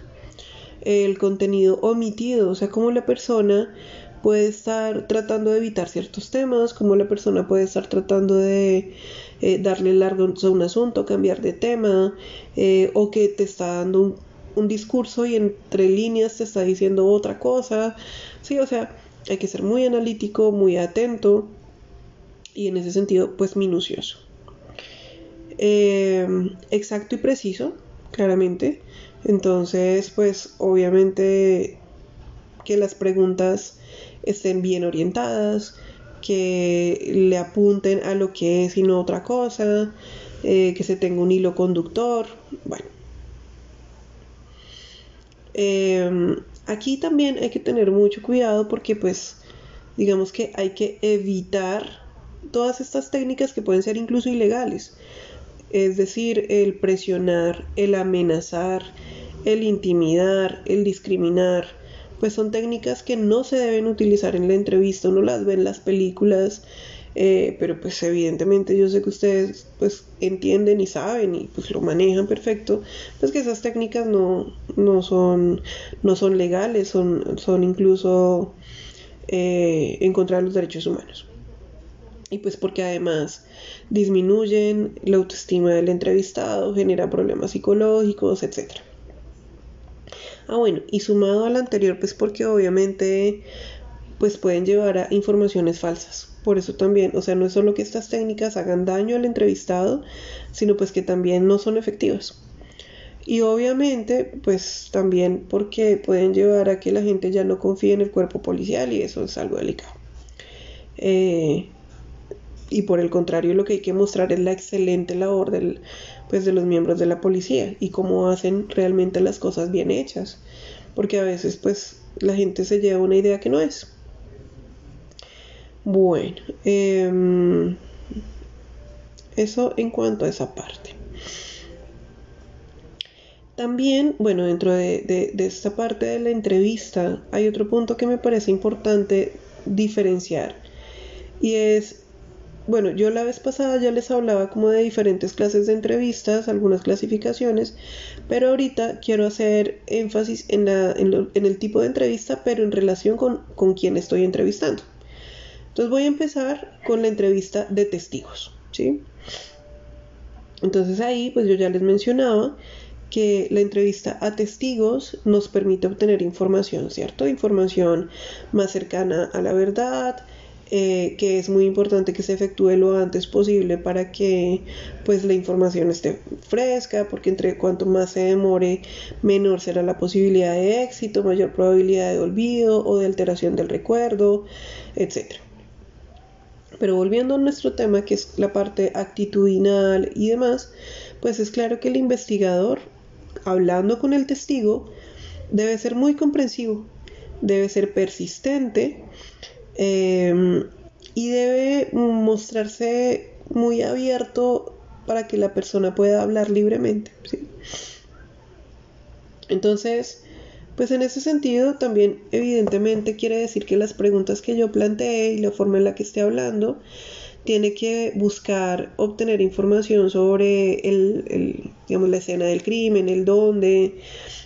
el contenido omitido, o sea, cómo la persona puede estar tratando de evitar ciertos temas, como la persona puede estar tratando de eh, darle largo a un asunto, cambiar de tema, eh, o que te está dando un, discurso y entre líneas te está diciendo otra cosa. Sí, o sea, hay que ser muy analítico, muy atento y en ese sentido, pues minucioso. Eh, exacto y preciso, claramente. Entonces, pues obviamente que las preguntas estén bien orientadas, que le apunten a lo que es y no otra cosa, eh, que se tenga un hilo conductor. Bueno. Em, aquí también hay que tener mucho cuidado porque pues digamos que hay que evitar todas estas técnicas que pueden ser incluso ilegales. Es decir, el presionar, el amenazar, el intimidar, el discriminar, pues son técnicas que no se deben utilizar en la entrevista, uno las ve en las películas, eh, pero pues evidentemente yo sé que ustedes pues entienden y saben y pues lo manejan perfecto, pues que esas técnicas no, no, son, no son legales, son, son incluso eh, en contra de los derechos humanos. Y pues porque además disminuyen la autoestima del entrevistado, genera problemas psicológicos, etcétera. Ah, bueno, y sumado al anterior, pues porque obviamente pues pueden llevar a informaciones falsas. Por eso también, o sea, no es solo que estas técnicas hagan daño al entrevistado, sino pues que también no son efectivas. Y obviamente, pues también porque pueden llevar a que la gente ya no confíe en el cuerpo policial y eso es algo delicado. Eh, y por el contrario, lo que hay que mostrar es la excelente labor del, pues de los miembros de la policía y cómo hacen realmente las cosas bien hechas. Porque a veces pues la gente se lleva una idea que no es. Bueno em, eso en cuanto a esa parte. También, bueno, dentro de, de, esta parte de la entrevista hay otro punto que me parece importante diferenciar y es bueno, yo la vez pasada ya les hablaba como de diferentes clases de entrevistas, algunas clasificaciones, pero ahorita quiero hacer énfasis en, el tipo de entrevista, pero en relación con, con quien estoy entrevistando. Entonces voy a empezar con la entrevista de testigos, ¿sí? Entonces ahí, pues yo ya les mencionaba que la entrevista a testigos nos permite obtener información, ¿cierto? Información más cercana a la verdad, eh, que es muy importante que se efectúe lo antes posible para que pues la información esté fresca porque entre cuanto más se demore menor será la posibilidad de éxito mayor probabilidad de olvido o de alteración del recuerdo etc pero volviendo a nuestro tema que es la parte actitudinal y demás pues es claro que el investigador hablando con el testigo debe ser muy comprensivo debe ser persistente Em, y debe mostrarse muy abierto para que la persona pueda hablar libremente. Entonces, Pues en ese sentido también evidentemente quiere decir que las preguntas que yo planteé y la forma en la que esté hablando tiene que buscar obtener información sobre el, digamos, la escena del crimen, el dónde,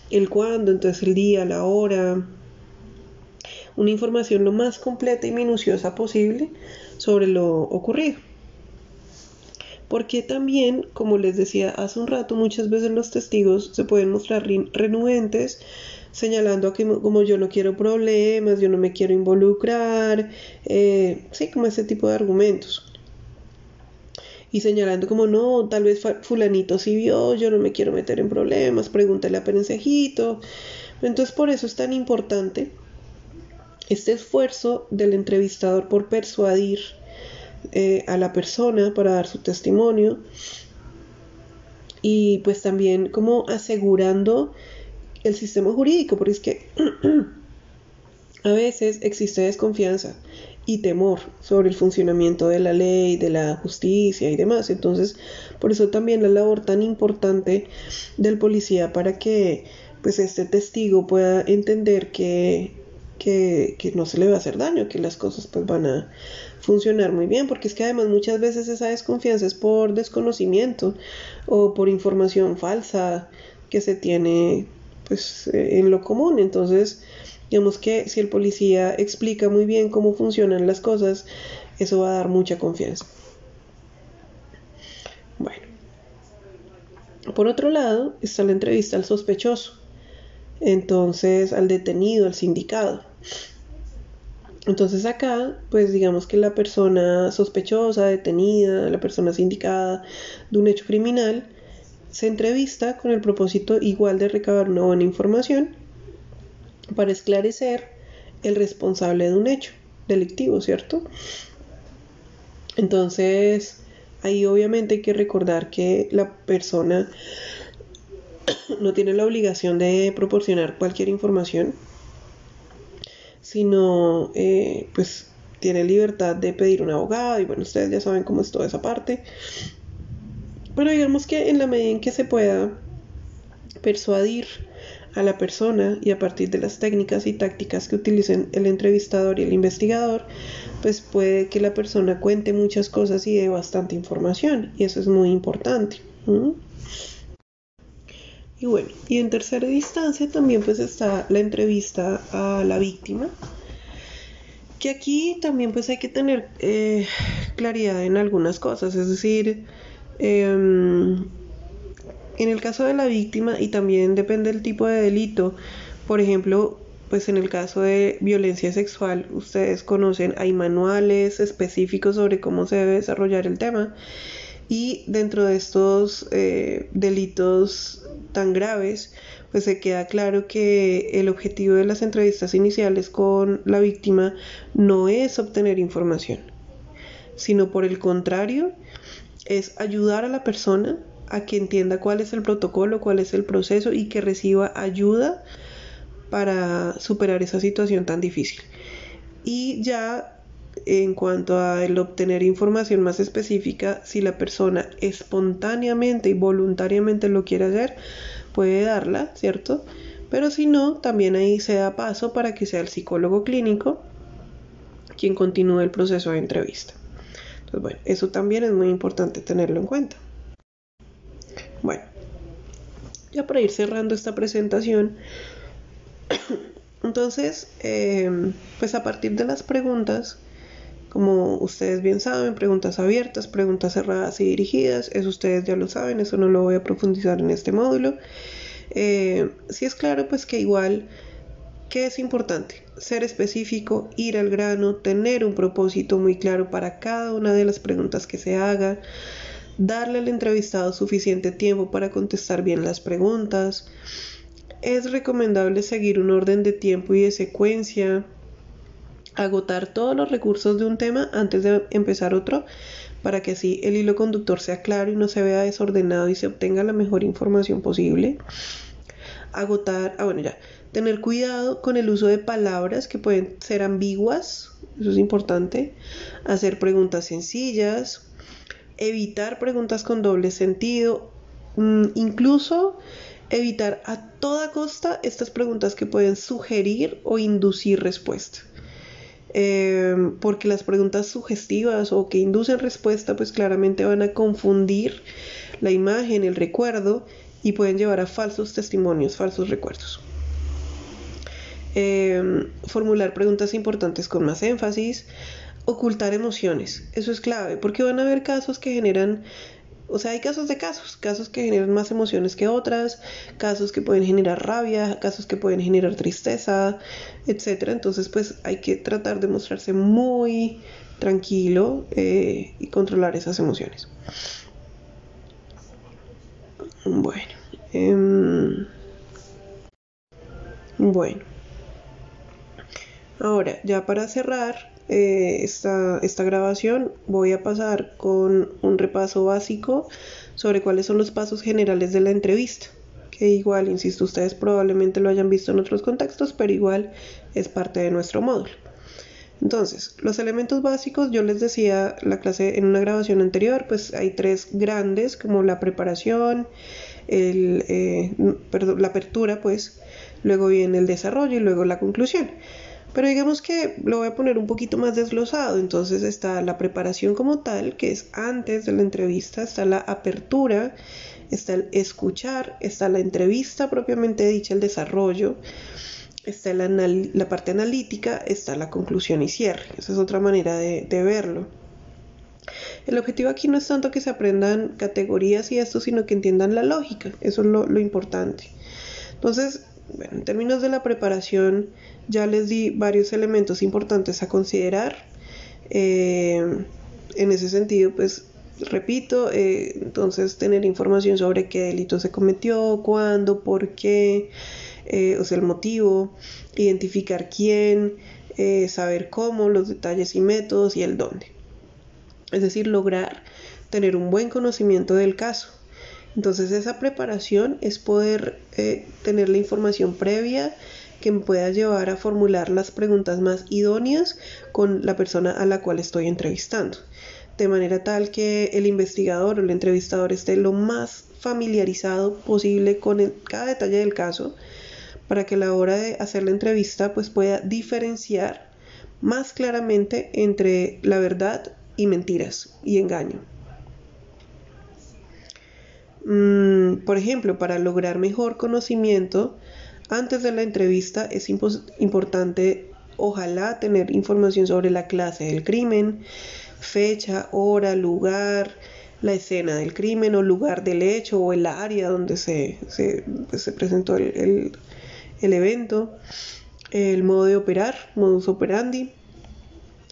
el cuándo, entonces el día, la hora, una información lo más completa y minuciosa posible sobre lo ocurrido. Porque también, como les decía hace un rato, muchas veces los testigos se pueden mostrar renuentes, señalando que como yo no quiero problemas, yo no me quiero involucrar, eh, sí, como ese tipo de argumentos. Y señalando como no, tal vez fulanito sí vio, yo no me quiero meter en problemas, pregúntale a Perencejito. Entonces por eso es tan importante este esfuerzo del entrevistador por persuadir eh, a la persona para dar su testimonio y pues también como asegurando el sistema jurídico, porque es que a veces existe desconfianza y temor sobre el funcionamiento de la ley, de la justicia y demás. Entonces, por eso también la labor tan importante del policía para que pues este testigo pueda entender que que, no se le va a hacer daño, que las cosas pues van a funcionar muy bien, porque es que además muchas veces esa desconfianza es por desconocimiento o por información falsa que se tiene pues eh, en lo común. Entonces, digamos que si el policía explica muy bien cómo funcionan las cosas, eso va a dar mucha confianza. Bueno. Por otro lado, está la entrevista al sospechoso entonces al detenido, al sindicado. Entonces acá, pues digamos que la persona sospechosa, detenida, la persona sindicada de un hecho criminal, se entrevista con el propósito igual de recabar una buena información para esclarecer el responsable de un hecho delictivo, ¿cierto? Entonces, ahí obviamente hay que recordar que la persona no tiene la obligación de proporcionar cualquier información, sino eh, pues tiene libertad de pedir un abogado y bueno, ustedes ya saben cómo es toda esa parte. Pero digamos que en la medida en que se pueda persuadir a la persona y a partir de las técnicas y tácticas que utilicen el entrevistador y el investigador, pues puede que la persona cuente muchas cosas y dé bastante información y eso es muy importante. Y bueno, y en tercera instancia también pues está la entrevista a la víctima, que aquí también pues hay que tener eh, claridad en algunas cosas, es decir, em, en el caso de la víctima y también depende del tipo de delito, por ejemplo, pues en el caso de violencia sexual, ustedes conocen, hay manuales específicos sobre cómo se debe desarrollar el tema y dentro de estos eh, delitos tan graves, pues se queda claro que el objetivo de las entrevistas iniciales con la víctima no es obtener información, sino por el contrario, es ayudar a la persona a que entienda cuál es el protocolo, cuál es el proceso y que reciba ayuda para superar esa situación tan difícil. Y ya en cuanto a el obtener información más específica, si la persona espontáneamente y voluntariamente lo quiere hacer, puede darla, ¿cierto? Pero si no, también ahí se da paso para que sea el psicólogo clínico quien continúe el proceso de entrevista. Entonces, bueno, eso también es muy importante tenerlo en cuenta. Bueno, ya para ir cerrando esta presentación, entonces, eh, pues a partir de las preguntas, como ustedes bien saben, preguntas abiertas, preguntas cerradas y dirigidas, eso ustedes ya lo saben, eso no lo voy a profundizar en este módulo. Eh, si es claro, pues que igual, ¿qué es importante? Ser específico, ir al grano, tener un propósito muy claro para cada una de las preguntas que se haga, darle al entrevistado suficiente tiempo para contestar bien las preguntas. Es recomendable seguir un orden de tiempo y de secuencia agotar todos los recursos de un tema antes de empezar otro para que así el hilo conductor sea claro y no se vea desordenado y se obtenga la mejor información posible. Agotar, ah bueno ya, tener cuidado con el uso de palabras que pueden ser ambiguas, eso es importante. Hacer preguntas sencillas, evitar preguntas con doble sentido, mm, incluso evitar a toda costa estas preguntas que pueden sugerir o inducir respuesta. Em, porque las preguntas sugestivas o que inducen respuesta pues claramente van a confundir la imagen, el recuerdo y pueden llevar a falsos testimonios, falsos recuerdos. Em, formular preguntas importantes con más énfasis, ocultar emociones, eso es clave, porque van a haber casos que generan o sea, hay casos de casos, casos que generan más emociones que otras, casos que pueden generar rabia, casos que pueden generar tristeza, etc. Entonces, pues hay que tratar de mostrarse muy tranquilo eh, y controlar esas emociones. Bueno. Em, bueno. Ahora, ya para cerrar, eh, esta, esta grabación voy a pasar con un repaso básico sobre cuáles son los pasos generales de la entrevista que igual, insisto, ustedes probablemente lo hayan visto en otros contextos, pero igual es parte de nuestro módulo. Entonces, los elementos básicos, yo les decía la clase en una grabación anterior, pues hay tres grandes, como la preparación, el, eh, perdón, la apertura, pues, luego viene el desarrollo y luego la conclusión. Pero digamos que lo voy a poner un poquito más desglosado. Entonces está la preparación como tal, que es antes de la entrevista, está la apertura, está el escuchar, está la entrevista propiamente dicha, el desarrollo, está la, la parte analítica, está la conclusión y cierre. Esa es otra manera de, verlo. El objetivo aquí no es tanto que se aprendan categorías y esto, sino que entiendan la lógica. Eso es lo, lo importante. Entonces, bueno, en términos de la preparación, ya les di varios elementos importantes a considerar. Eh, en ese sentido, pues repito, eh, entonces tener información sobre qué delito se cometió, cuándo, por qué, eh, o sea, el motivo, identificar quién, saber cómo, los detalles y métodos y el dónde. Es decir, lograr tener un buen conocimiento del caso. Entonces esa preparación es poder tener la información previa que me pueda llevar a formular las preguntas más idóneas con la persona a la cual estoy entrevistando. De manera tal que el investigador o el entrevistador esté lo más familiarizado posible con cada detalle del caso para que a la hora de hacer la entrevista pues pueda diferenciar más claramente entre la verdad y mentiras y engaño. Mm, por ejemplo, para lograr mejor conocimiento antes de la entrevista es importante, ojalá, tener información sobre la clase del crimen, fecha, hora, lugar, la escena del crimen o lugar del hecho o el área donde se, se, pues, presentó el, el evento, el modo de operar, modus operandi,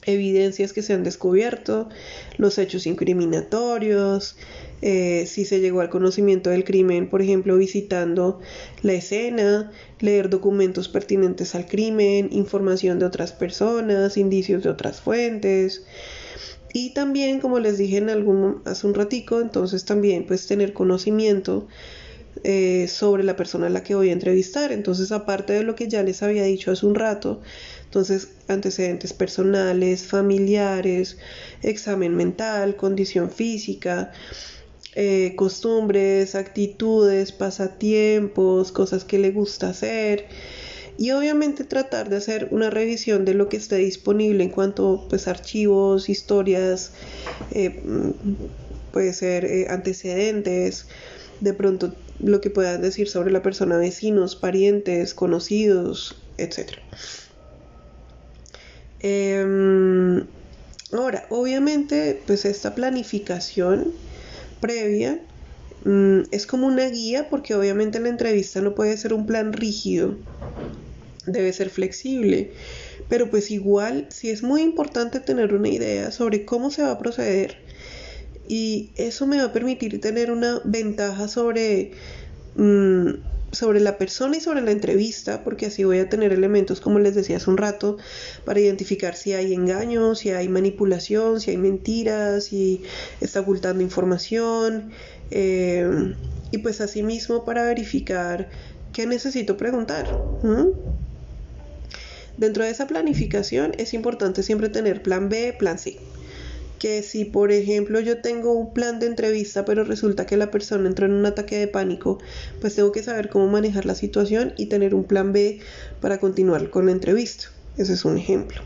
evidencias que se han descubierto, los hechos incriminatorios, eh, si se llegó al conocimiento del crimen, por ejemplo, visitando la escena, leer documentos pertinentes al crimen, información de otras personas, indicios de otras fuentes. Y también, como les dije en algún, hace un ratico, entonces también pues tener conocimiento eh, sobre la persona a la que voy a entrevistar. Entonces, aparte de lo que ya les había dicho hace un rato, entonces antecedentes personales, familiares, examen mental, condición física, eh, costumbres, actitudes, pasatiempos, cosas que le gusta hacer y obviamente tratar de hacer una revisión de lo que esté disponible en cuanto pues archivos, historias, eh, puede ser eh, antecedentes, de pronto lo que puedan decir sobre la persona, vecinos, parientes, conocidos, etc. Em, ahora, obviamente, pues esta planificación previa mm, es como una guía porque obviamente la entrevista no puede ser un plan rígido, debe ser flexible, pero pues igual sí es muy importante tener una idea sobre cómo se va a proceder y eso me va a permitir tener una ventaja sobre mm, sobre la persona y sobre la entrevista, porque así voy a tener elementos, como les decía hace un rato, para identificar si hay engaños, si hay manipulación, si hay mentiras, si está ocultando información, eh, y pues asimismo para verificar qué necesito preguntar. Dentro de esa planificación es importante siempre tener plan B, plan C. que si por ejemplo yo tengo un plan de entrevista pero resulta que la persona entró en un ataque de pánico, pues tengo que saber cómo manejar la situación y tener un plan B para continuar con la entrevista. Ese es un ejemplo.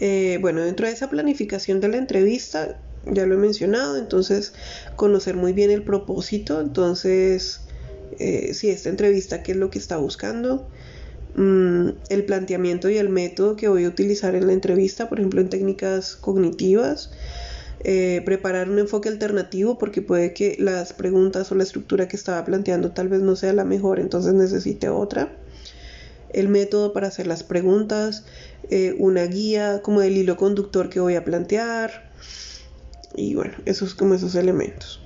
Eh, bueno, dentro de esa planificación de la entrevista, ya lo he mencionado, entonces conocer muy bien el propósito, entonces eh, si esta entrevista, qué es lo que está buscando, Mm, el planteamiento y el método que voy a utilizar en la entrevista, por ejemplo en técnicas cognitivas, eh, preparar un enfoque alternativo porque puede que las preguntas o la estructura que estaba planteando tal vez no sea la mejor, entonces necesite otra. El método para hacer las preguntas, eh, una guía como el hilo conductor que voy a plantear y bueno, esos como esos elementos.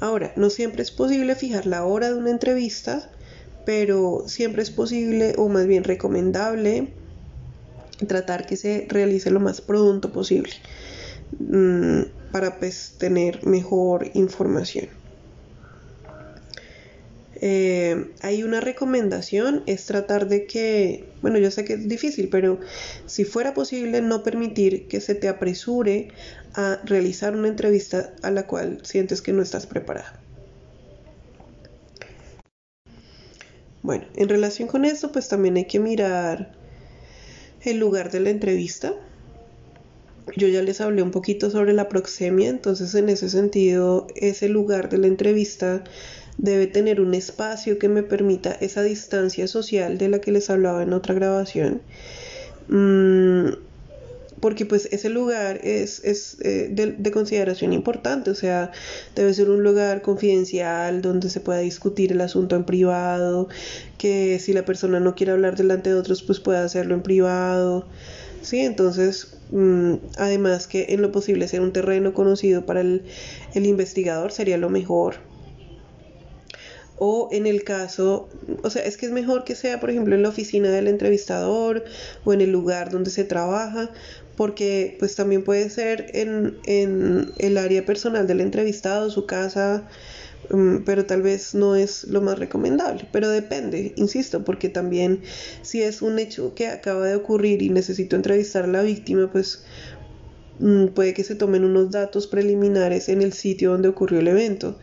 Ahora, no siempre es posible fijar la hora de una entrevista, pero siempre es posible o más bien recomendable tratar que se realice lo más pronto posible mm, para pues tener mejor información. Eh, hay una recomendación, es tratar de que, bueno, yo sé que es difícil, pero si fuera posible no permitir que se te apresure a realizar una entrevista a la cual sientes que no estás preparada. Bueno, en relación con esto, pues también hay que mirar el lugar de la entrevista. Yo ya les hablé un poquito sobre la proxemia, entonces en ese sentido, ese lugar de la entrevista debe tener un espacio que me permita esa distancia social de la que les hablaba en otra grabación. Mm, porque pues ese lugar es, eh, de, consideración importante, o sea, debe ser un lugar confidencial donde se pueda discutir el asunto en privado, que si la persona no quiere hablar delante de otros, pues pueda hacerlo en privado. Sí, entonces, mm, además que en lo posible ser un terreno conocido para el, el investigador sería lo mejor o en el caso, o sea, es que es mejor que sea, por ejemplo, en la oficina del entrevistador o en el lugar donde se trabaja, porque pues también puede ser en, el área personal del entrevistado, su casa, mm, pero tal vez no es lo más recomendable. Pero depende, insisto, porque también si es un hecho que acaba de ocurrir y necesito entrevistar a la víctima, pues mm, puede que se tomen unos datos preliminares en el sitio donde ocurrió el evento.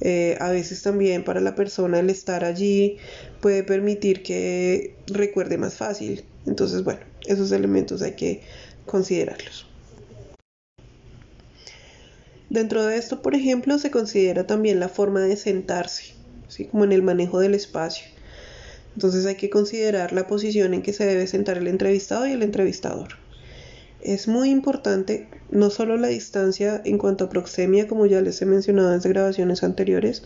Eh, a veces también para la persona el estar allí puede permitir que recuerde más fácil. Entonces, bueno, esos elementos hay que considerarlos. Dentro de esto, por ejemplo, se considera también la forma de sentarse, así como en el manejo del espacio. Entonces hay que considerar la posición en que se debe sentar el entrevistado y el entrevistador. Es muy importante no solo la distancia en cuanto a proxemia, como ya les he mencionado en grabaciones anteriores,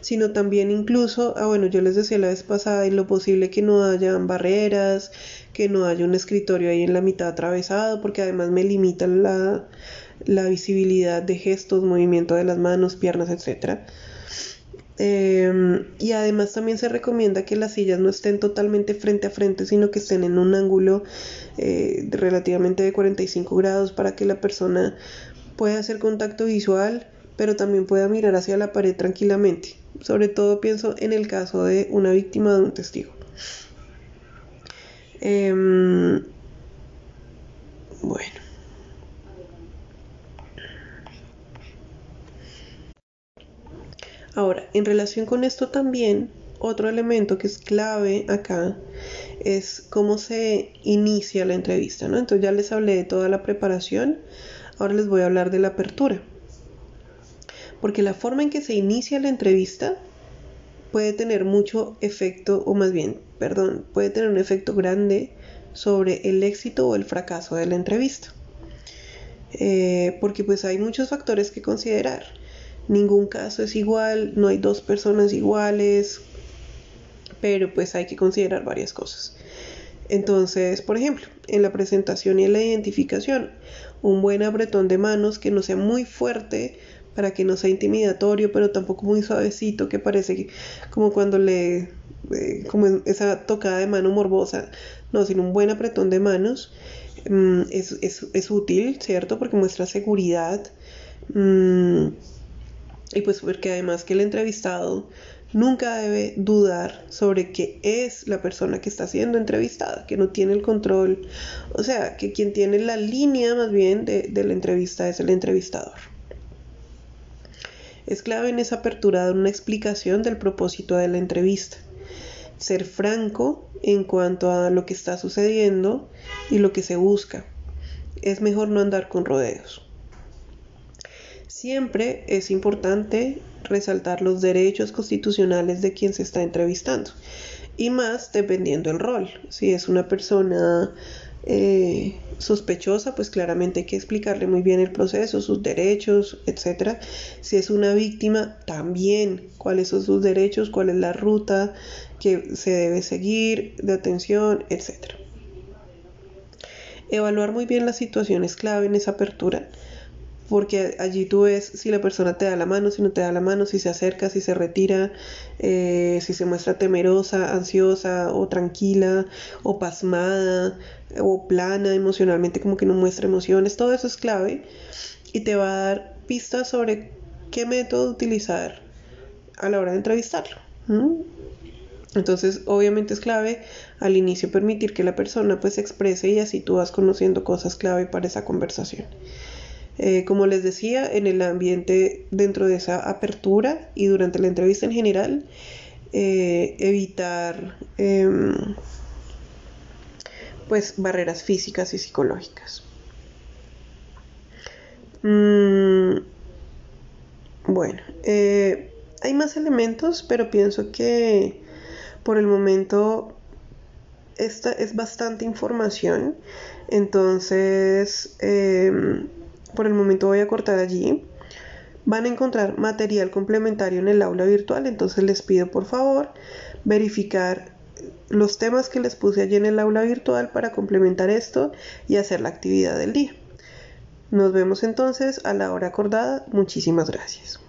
sino también incluso, ah bueno, yo les decía la vez pasada, en lo posible que no hayan barreras, que no haya un escritorio ahí en la mitad atravesado, porque además me limita la, visibilidad de gestos, movimiento de las manos, piernas, etc. Em, y además también se recomienda que las sillas no estén totalmente frente a frente, sino que estén en un ángulo eh, relativamente de 45 grados para que la persona pueda hacer contacto visual, pero también pueda mirar hacia la pared tranquilamente. Sobre todo pienso en el caso de una víctima de un testigo. Em, bueno. Ahora, en relación con esto también, otro elemento que es clave acá es cómo se inicia la entrevista, ¿no? Entonces ya les hablé de toda la preparación, ahora les voy a hablar de la apertura. Porque la forma en que se inicia la entrevista puede tener mucho efecto, o más bien, perdón, puede tener un efecto grande sobre el éxito o el fracaso de la entrevista. Eh, porque pues hay muchos factores que considerar. Ningún caso es igual, no hay dos personas iguales, pero pues hay que considerar varias cosas. Entonces, por ejemplo, en la presentación y en la identificación, un buen apretón de manos que no sea muy fuerte para que no sea intimidatorio, pero tampoco muy suavecito, que parece como cuando le, eh, como esa tocada de mano morbosa, no, sino un buen apretón de manos mm, es, útil, ¿cierto? Porque muestra seguridad. Mm, y pues porque además que el entrevistado nunca debe dudar sobre que es la persona que está siendo entrevistada, que no tiene el control, o sea, que quien tiene la línea más bien de, de la entrevista es el entrevistador. Es clave en esa apertura dar una explicación del propósito de la entrevista. Ser franco en cuanto a lo que está sucediendo y lo que se busca. Es mejor no andar con rodeos. Siempre es importante resaltar los derechos constitucionales de quien se está entrevistando. Y más dependiendo del rol. Si es una persona eh, sospechosa, pues claramente hay que explicarle muy bien el proceso, sus derechos, etc. Si es una víctima, también cuáles son sus derechos, cuál es la ruta que se debe seguir de atención, etc. Evaluar muy bien la situación es clave en esa apertura porque allí tú ves si la persona te da la mano, si no te da la mano, si se acerca, si se retira, eh, si se muestra temerosa, ansiosa o tranquila o pasmada o plana emocionalmente, como que no muestra emociones, todo eso es clave y te va a dar pistas sobre qué método utilizar a la hora de entrevistarlo. Entonces, obviamente es clave al inicio permitir que la persona pues se exprese y así tú vas conociendo cosas clave para esa conversación. Eh, como les decía, en el ambiente dentro de esa apertura y durante la entrevista en general, eh, evitar em, pues barreras físicas y psicológicas. Mm, bueno, eh, hay más elementos, pero pienso que por el momento esta es bastante información. Entonces, em, por el momento voy a cortar allí. Van a encontrar material complementario en el aula virtual, entonces les pido por favor verificar los temas que les puse allí en el aula virtual para complementar esto y hacer la actividad del día. Nos vemos entonces a la hora acordada. Muchísimas gracias.